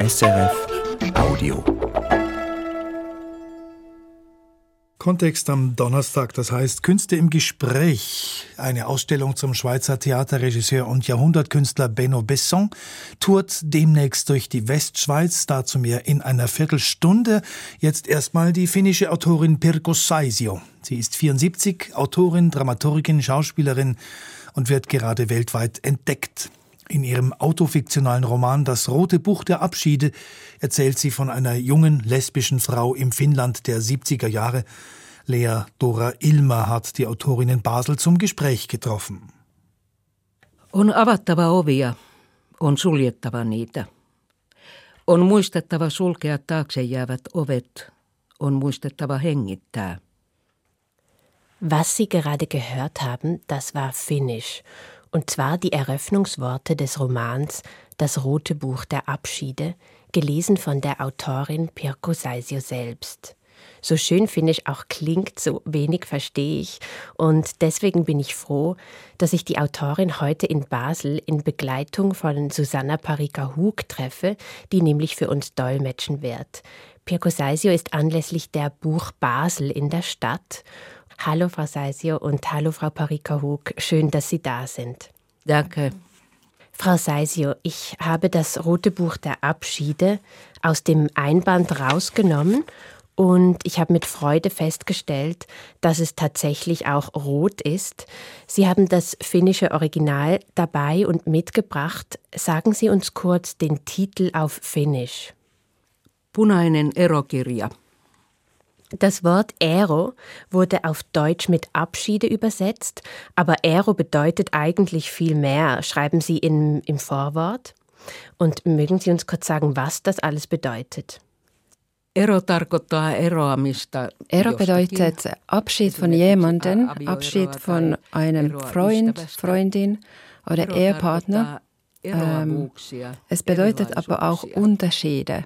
SRF Audio. Kontext am Donnerstag, das heißt Künste im Gespräch. Eine Ausstellung zum Schweizer Theaterregisseur und Jahrhundertkünstler Benno Besson tourt demnächst durch die Westschweiz, dazu mehr in einer Viertelstunde. Jetzt erstmal die finnische Autorin Pirko Saisio. Sie ist 74, Autorin, Dramaturgin, Schauspielerin und wird gerade weltweit entdeckt. In ihrem autofiktionalen Roman Das rote Buch der Abschiede erzählt sie von einer jungen lesbischen Frau im Finnland der 70er Jahre. Lea Dora Ilma hat die Autorin in Basel zum Gespräch getroffen. On avattava ovia, on suljettava niitä. On muistettava sulkea taakse jäävät ovet, on muistettava hengittää. Was Sie gerade gehört haben, das war Finnisch und zwar die Eröffnungsworte des Romans Das rote Buch der Abschiede, gelesen von der Autorin Pirko Saisio selbst. So schön Finnisch auch klingt, so wenig verstehe ich. Und deswegen bin ich froh, dass ich die Autorin heute in Basel in Begleitung von Susanna Parika-Hug treffe, die nämlich für uns dolmetschen wird. Pirko Saisio ist anlässlich der Buch Basel in der Stadt Hallo Frau Seisio und hallo Frau Parika-Hug. Schön, dass Sie da sind. Danke. Frau Seisio, ich habe das rote Buch der Abschiede aus dem Einband rausgenommen und ich habe mit Freude festgestellt, dass es tatsächlich auch rot ist. Sie haben das finnische Original dabei und mitgebracht. Sagen Sie uns kurz den Titel auf Finnisch. Punainen erokirja. Das Wort Aero wurde auf Deutsch mit Abschiede übersetzt, aber Aero bedeutet eigentlich viel mehr, schreiben Sie im, im Vorwort. Und mögen Sie uns kurz sagen, was das alles bedeutet? Ero bedeutet Abschied von jemandem, Abschied von einem Freund, Freundin oder Ehepartner. Ähm, es bedeutet aber auch Unterschiede.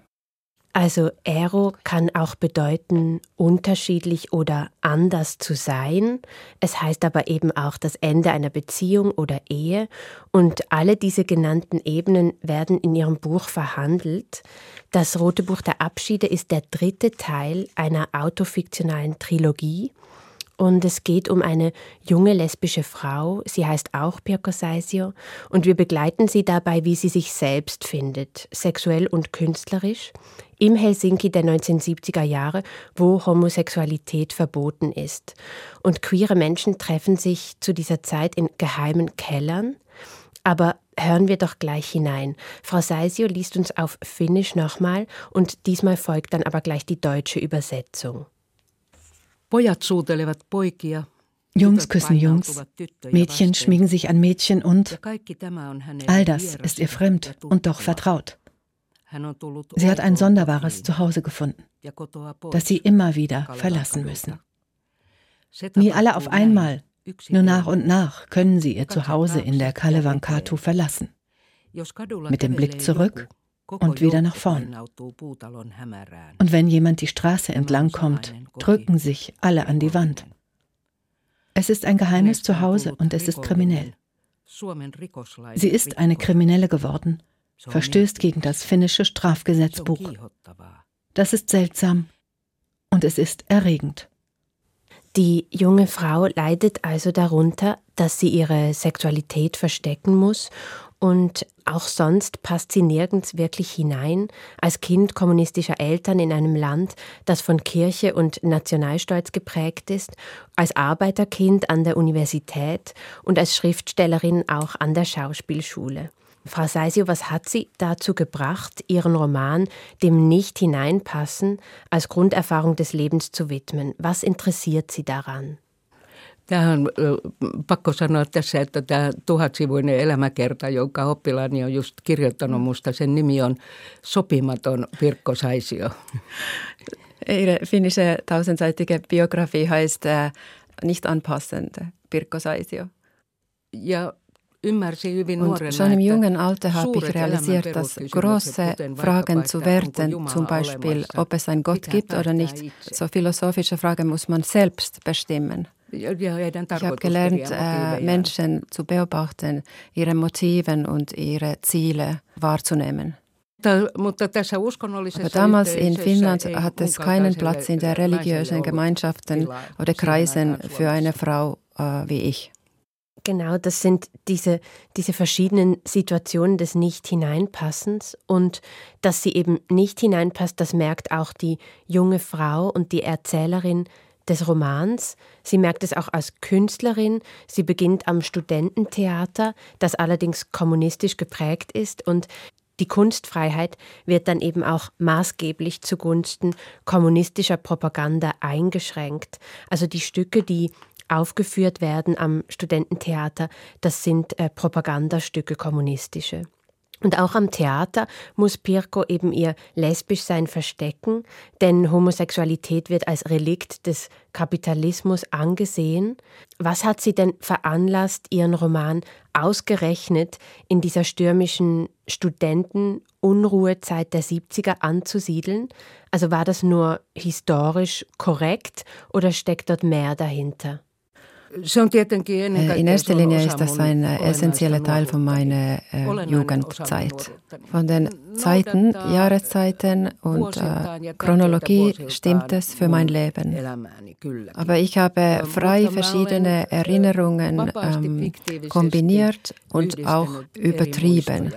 Also Ero kann auch bedeuten, unterschiedlich oder anders zu sein. Es heißt aber eben auch das Ende einer Beziehung oder Ehe. Und alle diese genannten Ebenen werden in ihrem Buch verhandelt. Das Rote Buch der Abschiede ist der dritte Teil einer autofiktionalen Trilogie. Und es geht um eine junge lesbische Frau. Sie heißt auch Pirko Saisio. Und wir begleiten sie dabei, wie sie sich selbst findet, sexuell und künstlerisch, im Helsinki der 1970er Jahre, wo Homosexualität verboten ist. Und queere Menschen treffen sich zu dieser Zeit in geheimen Kellern. Aber hören wir doch gleich hinein. Frau Saisio liest uns auf Finnisch nochmal und diesmal folgt dann aber gleich die deutsche Übersetzung. Jungs küssen Jungs, Mädchen schmiegen sich an Mädchen und all das ist ihr fremd und doch vertraut. Sie hat ein sonderbares Zuhause gefunden, das sie immer wieder verlassen müssen. Nie alle auf einmal, nur nach und nach können sie ihr Zuhause in der Kalevankatu verlassen. Mit dem Blick zurück und wieder nach vorn. Und wenn jemand die Straße entlang kommt, drücken sich alle an die Wand. Es ist ein geheimes Zuhause und es ist kriminell. Sie ist eine Kriminelle geworden, verstößt gegen das finnische Strafgesetzbuch. Das ist seltsam und es ist erregend. Die junge Frau leidet also darunter, dass sie ihre Sexualität verstecken muss und auch sonst passt sie nirgends wirklich hinein, als Kind kommunistischer Eltern in einem Land, das von Kirche und Nationalstolz geprägt ist, als Arbeiterkind an der Universität und als Schriftstellerin auch an der Schauspielschule. Frau Seisio, was hat Sie dazu gebracht, Ihren Roman dem Nicht-Hineinpassen als Grunderfahrung des Lebens zu widmen? Was interessiert Sie daran? Tähän on pakko sanoa tässä, että tämä tuhatsivuinen elämäkerta, jonka oppilaani on just kirjoittanut musta, sen nimi on Sopimaton Pirkko Saisio. Ihre finnische tausendseitige Biografie heißt äh, Nicht anpassend, Pirkko Saisio. Ja ymmärsin hyvin nuorena, schon im jungen Alter habe ich realisiert, dass große Fragen zu werten, zum Beispiel, ob es einen Gott gibt oder nicht, so philosophische Fragen muss man selbst bestimmen. Ich habe gelernt, äh, Menschen zu beobachten, ihre Motiven und ihre Ziele wahrzunehmen. Aber damals in Finnland hat es keinen Platz in der religiösen Gemeinschaften oder Kreisen für eine Frau äh, wie ich. Genau, das sind diese, diese verschiedenen Situationen des Nicht-Hineinpassens und dass sie eben nicht hineinpasst, das merkt auch die junge Frau und die Erzählerin des Romans. Sie merkt es auch als Künstlerin. Sie beginnt am Studententheater, das allerdings kommunistisch geprägt ist und die Kunstfreiheit wird dann eben auch maßgeblich zugunsten kommunistischer Propaganda eingeschränkt. Also die Stücke, die aufgeführt werden am Studententheater, das sind äh, Propagandastücke kommunistische. Und auch am Theater muss Pirko eben ihr Lesbischsein verstecken, denn Homosexualität wird als Relikt des Kapitalismus angesehen. Was hat sie denn veranlasst, ihren Roman ausgerechnet in dieser stürmischen Studentenunruhezeit der 70er anzusiedeln? Also war das nur historisch korrekt oder steckt dort mehr dahinter? Äh, in erster Linie ist das ein äh, essentieller Teil von meiner äh, Jugendzeit. Von den Zeiten, Jahreszeiten und äh, Chronologie stimmt es für mein Leben. Aber ich habe frei verschiedene Erinnerungen ähm, kombiniert und auch übertrieben.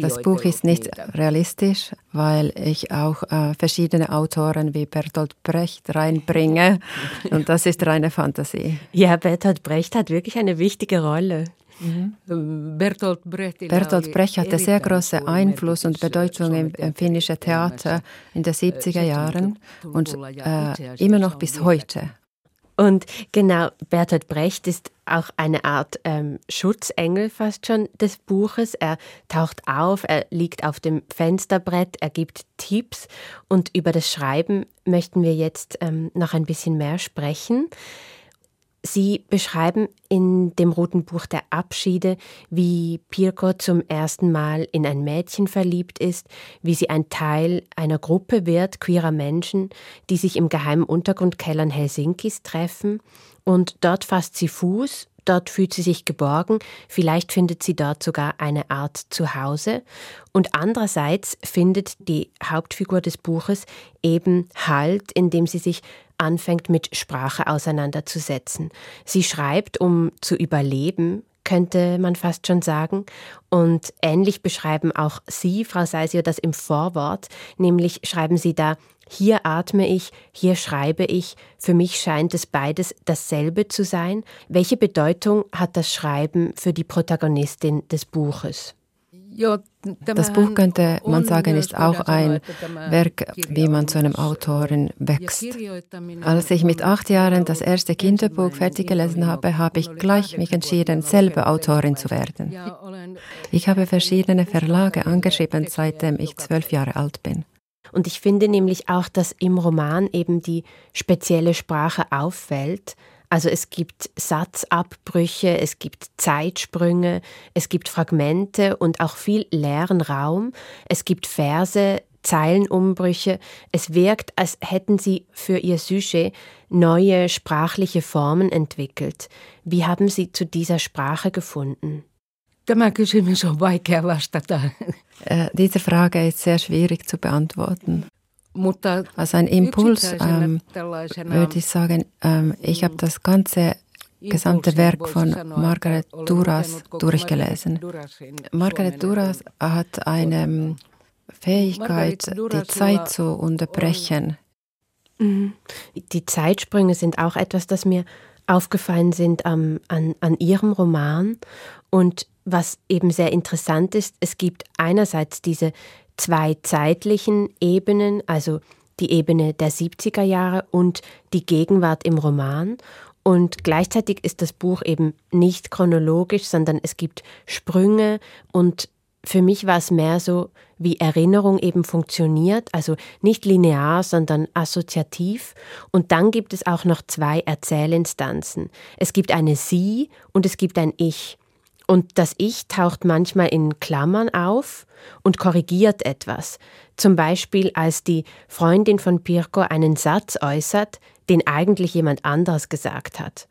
Das Buch ist nicht realistisch, weil ich auch äh, verschiedene Autoren wie Bertolt Brecht reinbringe und das ist reine Fantasie. Ja, Bertolt Brecht hat wirklich eine wichtige Rolle. Mhm. Bertolt Brecht, hatte sehr großen Einfluss und Bedeutung im, im finnischen Theater in den 70er Jahren und äh, immer noch bis heute. Und genau, Bertolt Brecht ist auch eine Art ähm, Schutzengel fast schon des Buches. Er taucht auf, er liegt auf dem Fensterbrett, er gibt Tipps und über das Schreiben möchten wir jetzt ähm, noch ein bisschen mehr sprechen. Sie beschreiben in dem Roten Buch der Abschiede, wie Pirko zum ersten Mal in ein Mädchen verliebt ist, wie sie ein Teil einer Gruppe wird, queerer Menschen, die sich im geheimen Untergrundkellern Helsinkis treffen. Und dort fasst sie Fuß, dort fühlt sie sich geborgen, vielleicht findet sie dort sogar eine Art Zuhause. Und andererseits findet die Hauptfigur des Buches eben Halt, indem sie sich anfängt mit Sprache auseinanderzusetzen. Sie schreibt, um zu überleben, könnte man fast schon sagen. Und ähnlich beschreiben auch Sie, Frau Seisio, das im Vorwort, nämlich schreiben Sie da, hier atme ich, hier schreibe ich, für mich scheint es beides dasselbe zu sein. Welche Bedeutung hat das Schreiben für die Protagonistin des Buches? Das Buch könnte man sagen, ist auch ein Werk, wie man zu einem Autorin wächst. Als ich mit acht Jahren das erste Kinderbuch fertig gelesen habe, habe ich gleich mich entschieden, selber Autorin zu werden. Ich habe verschiedene Verlage angeschrieben, seitdem ich zwölf Jahre alt bin. Und ich finde nämlich auch, dass im Roman eben die spezielle Sprache auffällt, also es gibt Satzabbrüche, es gibt Zeitsprünge, es gibt Fragmente und auch viel leeren Raum. Es gibt Verse, Zeilenumbrüche. Es wirkt, als hätten sie für ihr Sujet neue sprachliche Formen entwickelt. Wie haben Sie zu dieser Sprache gefunden? Tämä kysymys on vaikea vastata. Äh, diese Frage ist sehr schwierig zu beantworten. Als ein Impuls ähm, würde ich sagen, ähm, ich habe das ganze gesamte Werk von Margaret Duras durchgelesen. Margaret Duras hat eine ähm, Fähigkeit, die Zeit zu unterbrechen. Mhm. Die Zeitsprünge sind auch etwas, das mir aufgefallen sind um, an, an ihrem Roman. Und was eben sehr interessant ist, es gibt einerseits diese zwei zeitlichen Ebenen, also die Ebene der 70er Jahre und die Gegenwart im Roman. Und gleichzeitig ist das Buch eben nicht chronologisch, sondern es gibt Sprünge und für mich war es mehr so, wie Erinnerung eben funktioniert, also nicht linear, sondern assoziativ. Und dann gibt es auch noch zwei Erzählinstanzen. Es gibt eine Sie und es gibt ein Ich. Und das Ich taucht manchmal in Klammern auf und korrigiert etwas. Zum Beispiel, als die Freundin von Pirko einen Satz äußert, den eigentlich jemand anderes gesagt hat.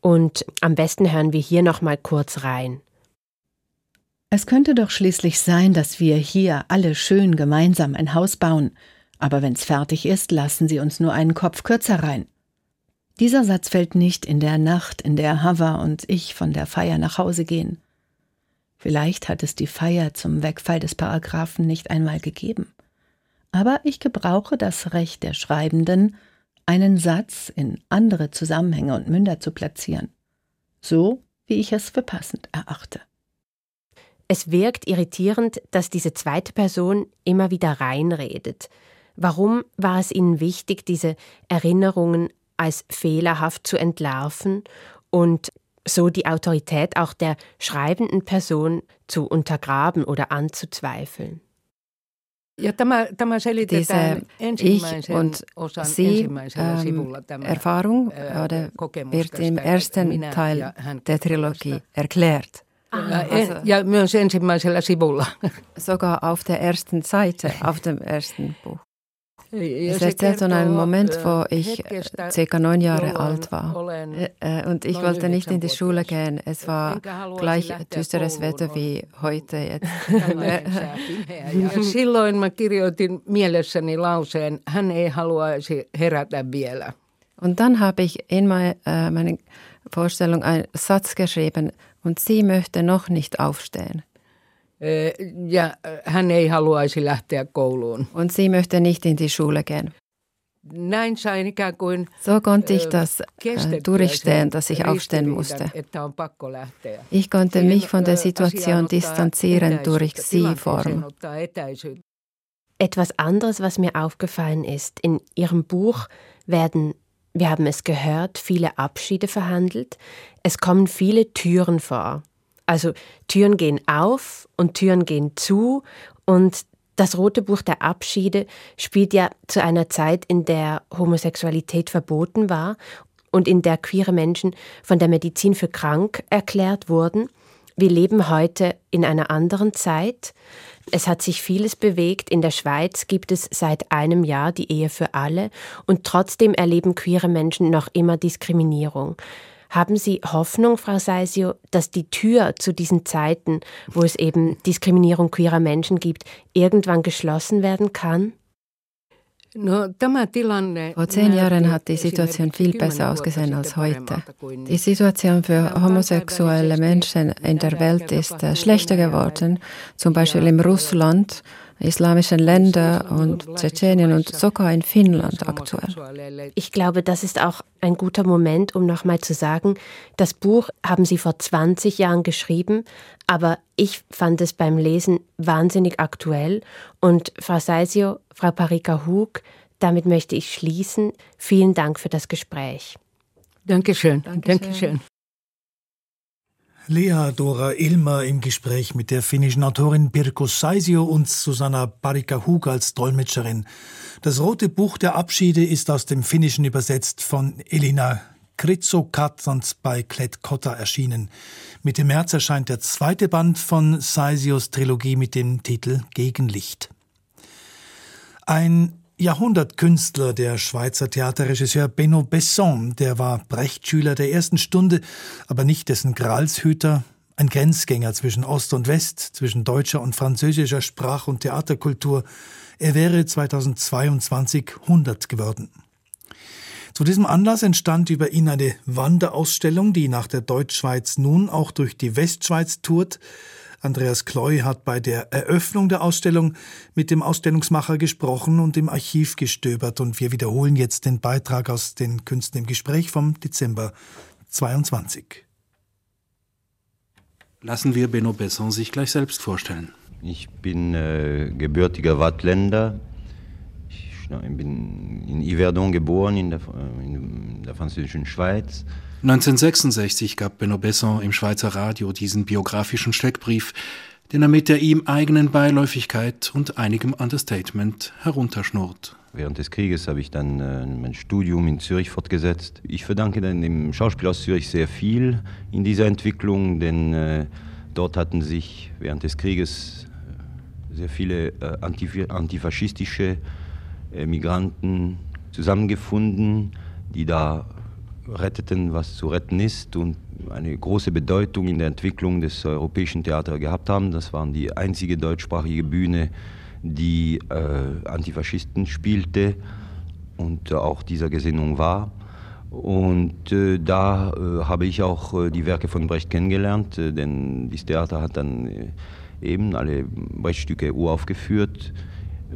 Und am besten hören wir hier noch mal kurz rein. Es könnte doch schließlich sein, dass wir hier alle schön gemeinsam ein Haus bauen, aber wenn's fertig ist, lassen Sie uns nur einen Kopf kürzer rein. Dieser Satz fällt nicht in der Nacht, in der Hava und ich von der Feier nach Hause gehen. Vielleicht hat es die Feier zum Wegfall des Paragraphen nicht einmal gegeben. Aber ich gebrauche das Recht der Schreibenden, einen Satz in andere Zusammenhänge und Münder zu platzieren, so wie ich es für passend erachte. Es wirkt irritierend, dass diese zweite Person immer wieder reinredet. Warum war es Ihnen wichtig, diese Erinnerungen als fehlerhaft zu entlarven und so die Autorität auch der schreibenden Person zu untergraben oder anzuzweifeln? Ja, tämä, tämä Diese Ich- und Sie-Erfahrung ähm, wird im ersten Teil der Trilogie erklärt. Also, ja myös ensimmäisellä sivulla. Sogar auf der ersten Seite, auf dem ersten Buch. Es erzählt von einem Moment, wo ich circa neun Jahre alt war. Und ich wollte nicht in die Schule gehen. Es war gleich düsteres Wetter wie heute jetzt. Silloin mä kirjoitin mielessäni lauseen, hän ei haluaisi herätä vielä. Und dann habe ich in meine, äh, meine Vorstellung einen Satz geschrieben, und sie möchte noch nicht aufstehen. Ja hän ei haluaisi lähteä kouluun. Und sie möchte nicht in die Schule gehen. Näin sain ikään kuin so konnte ich das äh, durchstehen, dass ich aufstehen musste. Ich konnte mich von der Situation distanzieren durch Sie-Form. Etwas anderes, was mir aufgefallen ist, in Ihrem Buch werden wir haben es gehört, viele Abschiede verhandelt. Es kommen viele Türen vor. Also Türen gehen auf und Türen gehen zu und das Rote Buch der Abschiede spielt ja zu einer Zeit, in der Homosexualität verboten war und in der queere Menschen von der Medizin für krank erklärt wurden. Wir leben heute in einer anderen Zeit. Es hat sich vieles bewegt. In der Schweiz gibt es seit einem Jahr die Ehe für alle und trotzdem erleben queere Menschen noch immer Diskriminierung. Haben Sie Hoffnung, Frau Seisio, dass die Tür zu diesen Zeiten, wo es eben Diskriminierung queerer Menschen gibt, irgendwann geschlossen werden kann? Vor zehn Jahren hat die Situation viel besser ausgesehen als heute. Die Situation für homosexuelle Menschen in der Welt ist äh, schlechter geworden, zum Beispiel in Russland, islamischen Ländern und Tschetschenien und sogar in Finnland aktuell. Ich glaube, das ist auch ein guter Moment, um nochmal zu sagen, das Buch haben Sie vor 20 Jahren geschrieben, aber ich fand es beim Lesen wahnsinnig aktuell. Und Frau Seisio, Frau Parika Hug, damit möchte ich schließen. Vielen Dank für das Gespräch. Dankeschön. Dankeschön. Dankeschön. Lea Dora Ilmer im Gespräch mit der finnischen Autorin Pirko Saisio und Susanna Parika Hug als Dolmetscherin. Das Rote Buch der Abschiede ist aus dem Finnischen übersetzt von Elina Kritzokat und bei Klett Kotta erschienen. Mitte März erscheint der zweite Band von Saisios Trilogie mit dem Titel Gegenlicht. Ein Jahrhundertkünstler, der Schweizer Theaterregisseur Benno Besson, der war Brechtschüler der ersten Stunde, aber nicht dessen Gralshüter, ein Grenzgänger zwischen Ost und West, zwischen deutscher und französischer Sprach- und Theaterkultur. Er wäre 2022 100 geworden. Zu diesem Anlass entstand über ihn eine Wanderausstellung, die nach der Deutschschweiz nun auch durch die Westschweiz tourt. Andreas Kloy hat bei der Eröffnung der Ausstellung mit dem Ausstellungsmacher gesprochen und im Archiv gestöbert und wir wiederholen jetzt den Beitrag aus den Künsten im Gespräch vom Dezember 22. Lassen wir Benno Besson sich gleich selbst vorstellen. Ich bin äh, gebürtiger Wattländer. Ich bin in Yverdon geboren, in der, äh, in der französischen Schweiz. 1966 gab Benno Besson im Schweizer Radio diesen biografischen Steckbrief, den er mit der ihm eigenen Beiläufigkeit und einigem Understatement herunterschnurrt. Während des Krieges habe ich dann äh, mein Studium in Zürich fortgesetzt. Ich verdanke dann dem Schauspiel aus Zürich sehr viel in dieser Entwicklung, denn äh, dort hatten sich während des Krieges äh, sehr viele antif antifaschistische Migranten zusammengefunden, die da retteten, was zu retten ist und eine große Bedeutung in der Entwicklung des europäischen Theaters gehabt haben. Das waren die einzige deutschsprachige Bühne, die äh, Antifaschisten spielte und auch dieser Gesinnung war. Und äh, da äh, habe ich auch äh, die Werke von Brecht kennengelernt, äh, denn dieses Theater hat dann eben alle Brechtstücke uraufgeführt.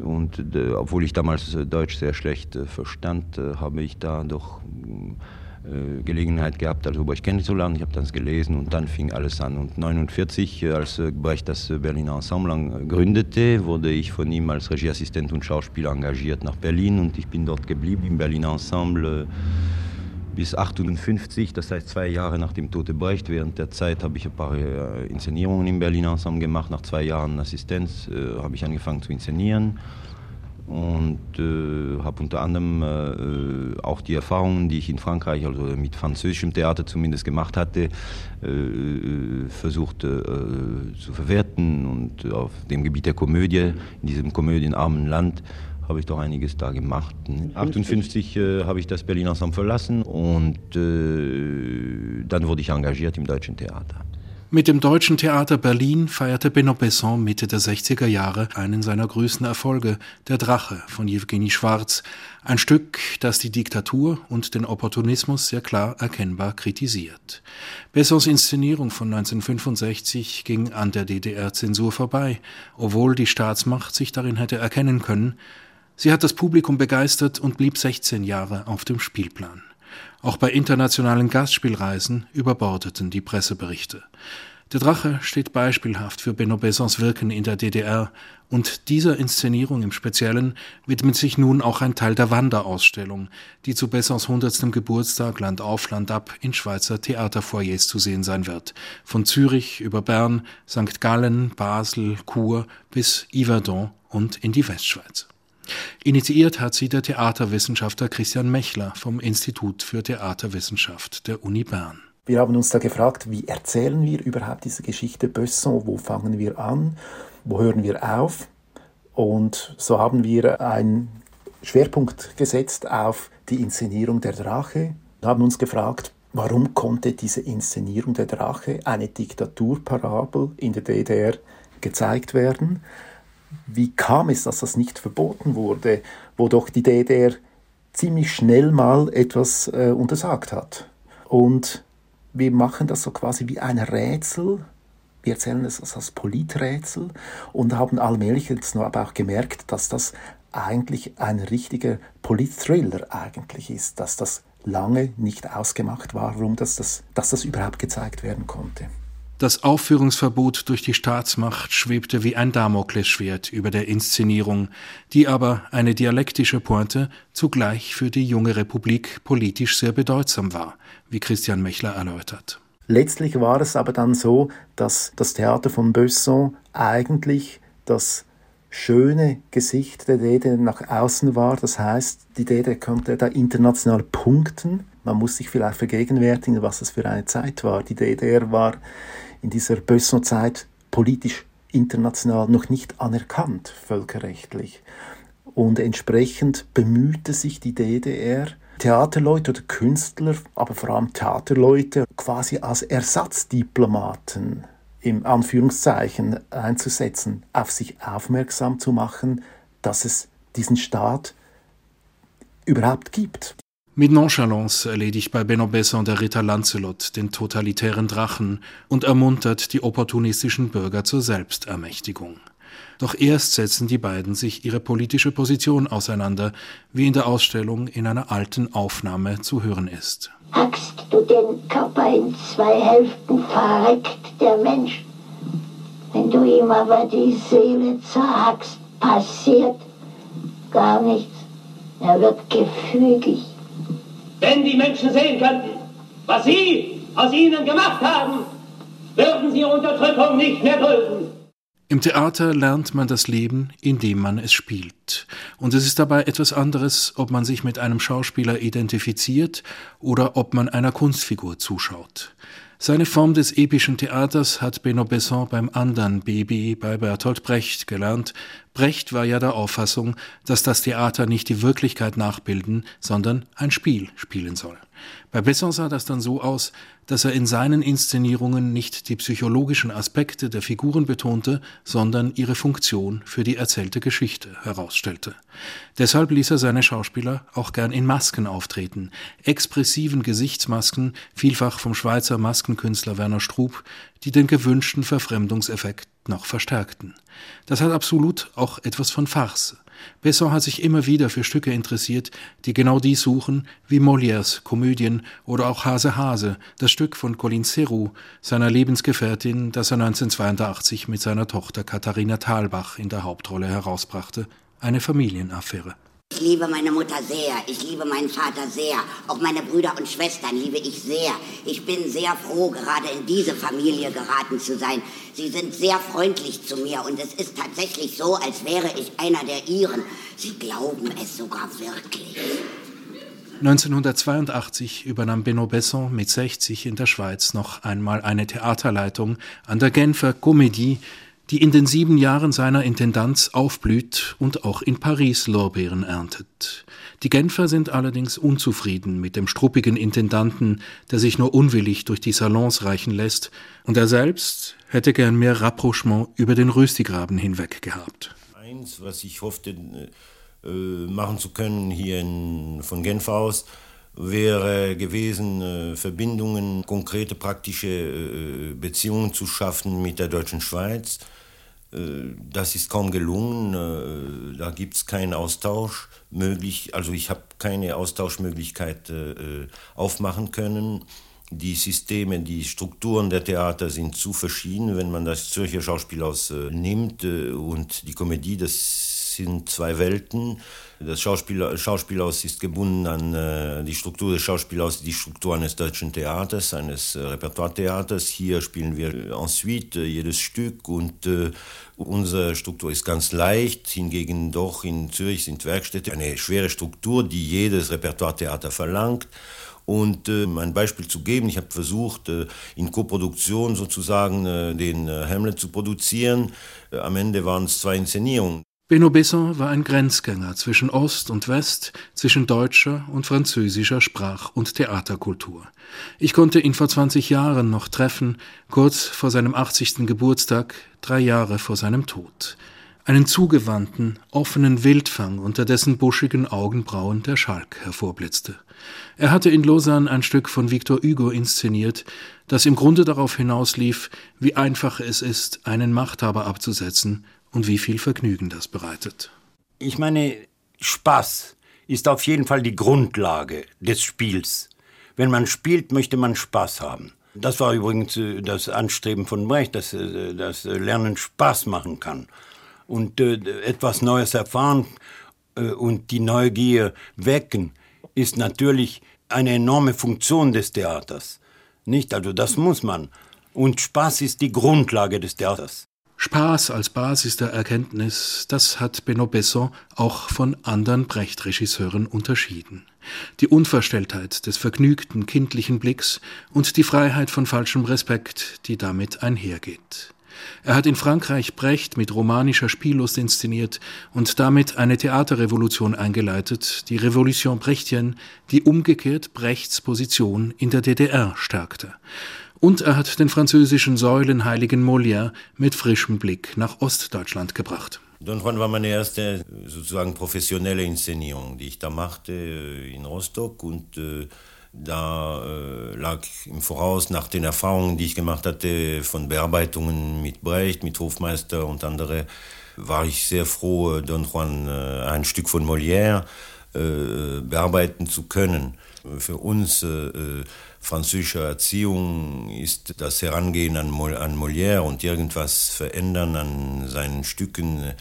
Und obwohl ich damals Deutsch sehr schlecht verstand, habe ich da doch äh, Gelegenheit gehabt, also Brecht kennenzulernen. Ich habe das gelesen und dann fing alles an. Und 1949, äh, als äh, Brecht das Berliner Ensemble gründete, wurde ich von ihm als Regieassistent und Schauspieler engagiert nach Berlin und ich bin dort geblieben im Berliner Ensemble bis 1958, das heißt zwei Jahre nach dem Tote Brecht. Während der Zeit habe ich ein paar Inszenierungen im Berliner Ensemble gemacht. Nach zwei Jahren Assistenz habe ich angefangen zu inszenieren und äh, habe unter anderem äh, auch die Erfahrungen, die ich in Frankreich, also mit französischem Theater zumindest gemacht hatte, äh, versucht äh, zu verwerten. Und auf dem Gebiet der Komödie, in diesem komödienarmen Land, habe ich doch einiges da gemacht. 1958 äh, habe ich das Berliner Ensemble verlassen und äh, dann wurde ich engagiert im Deutschen Theater. Mit dem Deutschen Theater Berlin feierte Benno Besson Mitte der 60er Jahre einen seiner größten Erfolge, Der Drache von Jewgeni Schwarz, ein Stück, das die Diktatur und den Opportunismus sehr klar erkennbar kritisiert. Bessons Inszenierung von 1965 ging an der DDR-Zensur vorbei, obwohl die Staatsmacht sich darin hätte erkennen können. Sie hat das Publikum begeistert und blieb 16 Jahre auf dem Spielplan. Auch bei internationalen Gastspielreisen überbordeten die Presseberichte. Der Drache steht beispielhaft für Benno Bessons Wirken in der DDR und dieser Inszenierung im Speziellen widmet sich nun auch ein Teil der Wanderausstellung, die zu Bessons 100. Geburtstag Land auf Land ab in Schweizer Theaterfoyers zu sehen sein wird. Von Zürich über Bern, St. Gallen, Basel, Chur bis Yverdon und in die Westschweiz. Initiiert hat sie der Theaterwissenschaftler Christian Mechler vom Institut für Theaterwissenschaft der Uni Bern. Wir haben uns da gefragt, wie erzählen wir überhaupt diese Geschichte Besson? Wo fangen wir an? Wo hören wir auf? Und so haben wir einen Schwerpunkt gesetzt auf die Inszenierung der Drache. Wir haben uns gefragt, warum konnte diese Inszenierung der Drache, eine Diktaturparabel in der DDR, gezeigt werden? Wie kam es, dass das nicht verboten wurde, wo doch die DDR ziemlich schnell mal etwas äh, untersagt hat. Und wir machen das so quasi wie ein Rätsel. Wir erzählen es als Politrätsel und haben allmählich jetzt noch aber auch gemerkt, dass das eigentlich ein richtiger Politthriller eigentlich ist, dass das lange nicht ausgemacht war, warum das, das, dass das überhaupt gezeigt werden konnte. Das Aufführungsverbot durch die Staatsmacht schwebte wie ein Damoklesschwert über der Inszenierung, die aber eine dialektische Pointe zugleich für die junge Republik politisch sehr bedeutsam war, wie Christian Mechler erläutert. Letztlich war es aber dann so, dass das Theater von Besson eigentlich das schöne Gesicht der DDR nach außen war. Das heißt, die DDR konnte da international punkten. Man muss sich vielleicht vergegenwärtigen, was das für eine Zeit war. Die DDR war in dieser Besson-Zeit politisch international noch nicht anerkannt, völkerrechtlich. Und entsprechend bemühte sich die DDR, Theaterleute oder Künstler, aber vor allem Theaterleute quasi als Ersatzdiplomaten im Anführungszeichen einzusetzen, auf sich aufmerksam zu machen, dass es diesen Staat überhaupt gibt. Mit Nonchalance erledigt bei Benno Besson der Ritter Lancelot den totalitären Drachen und ermuntert die opportunistischen Bürger zur Selbstermächtigung. Doch erst setzen die beiden sich ihre politische Position auseinander, wie in der Ausstellung in einer alten Aufnahme zu hören ist. Hackst du den Körper in zwei Hälften, verreckt der Mensch. Wenn du ihm aber die Seele zerhackst, passiert gar nichts. Er wird gefügig. Wenn die Menschen sehen könnten, was Sie aus ihnen gemacht haben, würden sie Unterdrückung nicht mehr dulden. Im Theater lernt man das Leben, indem man es spielt. Und es ist dabei etwas anderes, ob man sich mit einem Schauspieler identifiziert oder ob man einer Kunstfigur zuschaut. Seine Form des epischen Theaters hat Benno Besson beim anderen Baby bei Bertolt Brecht gelernt. Brecht war ja der Auffassung, dass das Theater nicht die Wirklichkeit nachbilden, sondern ein Spiel spielen soll. Bei Besson sah das dann so aus, dass er in seinen Inszenierungen nicht die psychologischen Aspekte der Figuren betonte, sondern ihre Funktion für die erzählte Geschichte herausstellte. Deshalb ließ er seine Schauspieler auch gern in Masken auftreten, expressiven Gesichtsmasken, vielfach vom Schweizer Maskenkünstler Werner Strub, die den gewünschten Verfremdungseffekt noch verstärkten. Das hat absolut auch etwas von Farce. Besson hat sich immer wieder für Stücke interessiert, die genau dies suchen, wie Molières Komödien oder auch Hase Hase, das Stück von Colin Serroux, seiner Lebensgefährtin, das er 1982 mit seiner Tochter Katharina Thalbach in der Hauptrolle herausbrachte, eine Familienaffäre. Ich liebe meine Mutter sehr, ich liebe meinen Vater sehr, auch meine Brüder und Schwestern liebe ich sehr. Ich bin sehr froh, gerade in diese Familie geraten zu sein. Sie sind sehr freundlich zu mir und es ist tatsächlich so, als wäre ich einer der Ihren. Sie glauben es sogar wirklich. 1982 übernahm Benno Besson mit 60 in der Schweiz noch einmal eine Theaterleitung an der Genfer Comédie die in den sieben Jahren seiner Intendanz aufblüht und auch in Paris Lorbeeren erntet. Die Genfer sind allerdings unzufrieden mit dem struppigen Intendanten, der sich nur unwillig durch die Salons reichen lässt, und er selbst hätte gern mehr Rapprochement über den Röstigraben hinweg gehabt. Eins, was ich hoffte äh, machen zu können hier in, von Genf aus, wäre gewesen, äh, Verbindungen, konkrete praktische äh, Beziehungen zu schaffen mit der deutschen Schweiz das ist kaum gelungen. Äh, da gibt es keinen Austausch möglich. Also ich habe keine Austauschmöglichkeit äh, aufmachen können. Die Systeme, die Strukturen der Theater sind zu verschieden. Wenn man das Zürcher Schauspielhaus nimmt und die Komödie, das sind zwei Welten. Das Schauspiel, Schauspielhaus ist gebunden an äh, die Struktur des Schauspielhauses, die Struktur eines deutschen Theaters, eines äh, Repertoiretheaters. Hier spielen wir ensuite äh, jedes Stück und äh, unsere Struktur ist ganz leicht. Hingegen doch in Zürich sind Werkstätte eine schwere Struktur, die jedes Repertoiretheater verlangt. Und äh, ein Beispiel zu geben, ich habe versucht, äh, in Koproduktion sozusagen äh, den äh, Hamlet zu produzieren. Äh, am Ende waren es zwei Inszenierungen. Benno Besson war ein Grenzgänger zwischen Ost und West, zwischen deutscher und französischer Sprach- und Theaterkultur. Ich konnte ihn vor 20 Jahren noch treffen, kurz vor seinem 80. Geburtstag, drei Jahre vor seinem Tod. Einen zugewandten, offenen Wildfang, unter dessen buschigen Augenbrauen der Schalk hervorblitzte. Er hatte in Lausanne ein Stück von Victor Hugo inszeniert, das im Grunde darauf hinauslief, wie einfach es ist, einen Machthaber abzusetzen, und wie viel Vergnügen das bereitet. Ich meine, Spaß ist auf jeden Fall die Grundlage des Spiels. Wenn man spielt, möchte man Spaß haben. Das war übrigens äh, das Anstreben von Brecht, dass äh, das Lernen Spaß machen kann und äh, etwas Neues erfahren und die Neugier wecken, ist natürlich eine enorme Funktion des Theaters. Nicht? Also das muss man. Und Spaß ist die Grundlage des Theaters. Spaß als Basis der Erkenntnis, das hat Benno Besson auch von anderen Brecht-Regisseuren unterschieden. Die Unverstelltheit des vergnügten kindlichen Blicks und die Freiheit von falschem Respekt, die damit einhergeht. Er hat in Frankreich Brecht mit romanischer Spiellust inszeniert und damit eine Theaterrevolution eingeleitet, die Revolution Brechtienne, die umgekehrt Brechts Position in der DDR stärkte. Und er hat den französischen Säulenheiligen Molière mit frischem Blick nach Ostdeutschland gebracht. Don Juan war meine erste sozusagen professionelle Inszenierung, die ich da machte äh, in Rostock und äh, da äh, lag im Voraus nach den Erfahrungen, die ich gemacht hatte von Bearbeitungen mit Brecht, mit Hofmeister und andere, war ich sehr froh, Don Juan ein Stück von Molière äh, bearbeiten zu können. Für uns äh, französischer Erziehung ist das Herangehen an, Mol an Molière und irgendwas verändern an seinen Stücken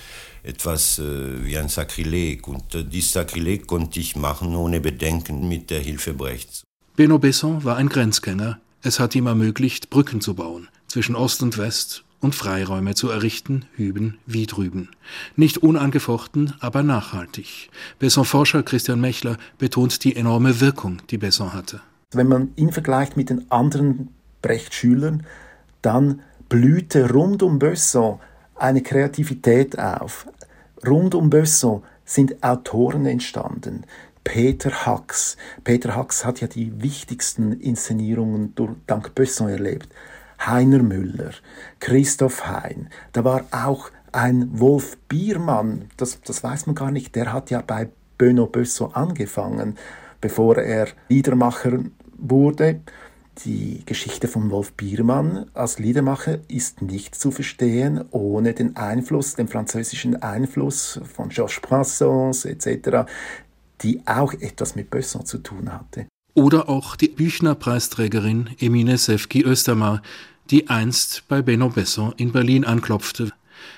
etwas äh, wie ein Sakrileg. Und äh, dieses Sakrileg konnte ich machen ohne Bedenken mit der Hilfe Brechts. Benno Besson war ein Grenzgänger. Es hat ihm ermöglicht, Brücken zu bauen zwischen Ost und West und Freiräume zu errichten, hüben wie drüben. Nicht unangefochten, aber nachhaltig. Besson-Forscher Christian Mechler betont die enorme Wirkung, die Besson hatte. Wenn man ihn vergleicht mit den anderen Brecht-Schülern, dann blühte rund um Besson eine Kreativität auf. Rund um Besson sind Autoren entstanden. Peter Hacks. Peter Hacks hat ja die wichtigsten Inszenierungen durch, dank Besson erlebt. Heiner Müller, Christoph Hein, da war auch ein Wolf Biermann, das, das weiß man gar nicht, der hat ja bei Böno Bösso angefangen, bevor er Liedermacher wurde. Die Geschichte von Wolf Biermann als Liedermacher ist nicht zu verstehen ohne den Einfluss, den französischen Einfluss von Georges Brassens etc., die auch etwas mit Besson zu tun hatte. Oder auch die Büchner-Preisträgerin Emine Sefki Östermar, die einst bei Benno Besson in Berlin anklopfte.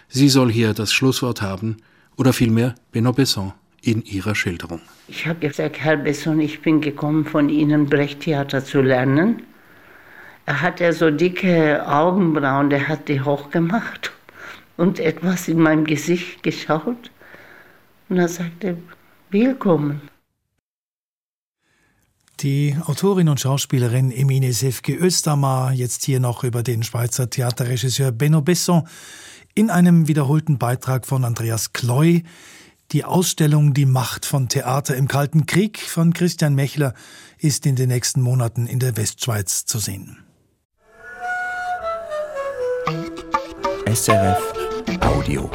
Sie soll hier das Schlusswort haben, oder vielmehr Benno Besson in ihrer Schilderung. Ich habe gesagt, Herr Besson, ich bin gekommen, von Ihnen Brechttheater zu lernen. Er hat ja so dicke Augenbrauen, der hat die hochgemacht und etwas in meinem Gesicht geschaut. Und er sagte, willkommen. Die Autorin und Schauspielerin Emine Sefke Östermar, jetzt hier noch über den Schweizer Theaterregisseur Benno Besson, in einem wiederholten Beitrag von Andreas Kloy, die Ausstellung Die Macht von Theater im Kalten Krieg von Christian Mechler ist in den nächsten Monaten in der Westschweiz zu sehen. SRF Audio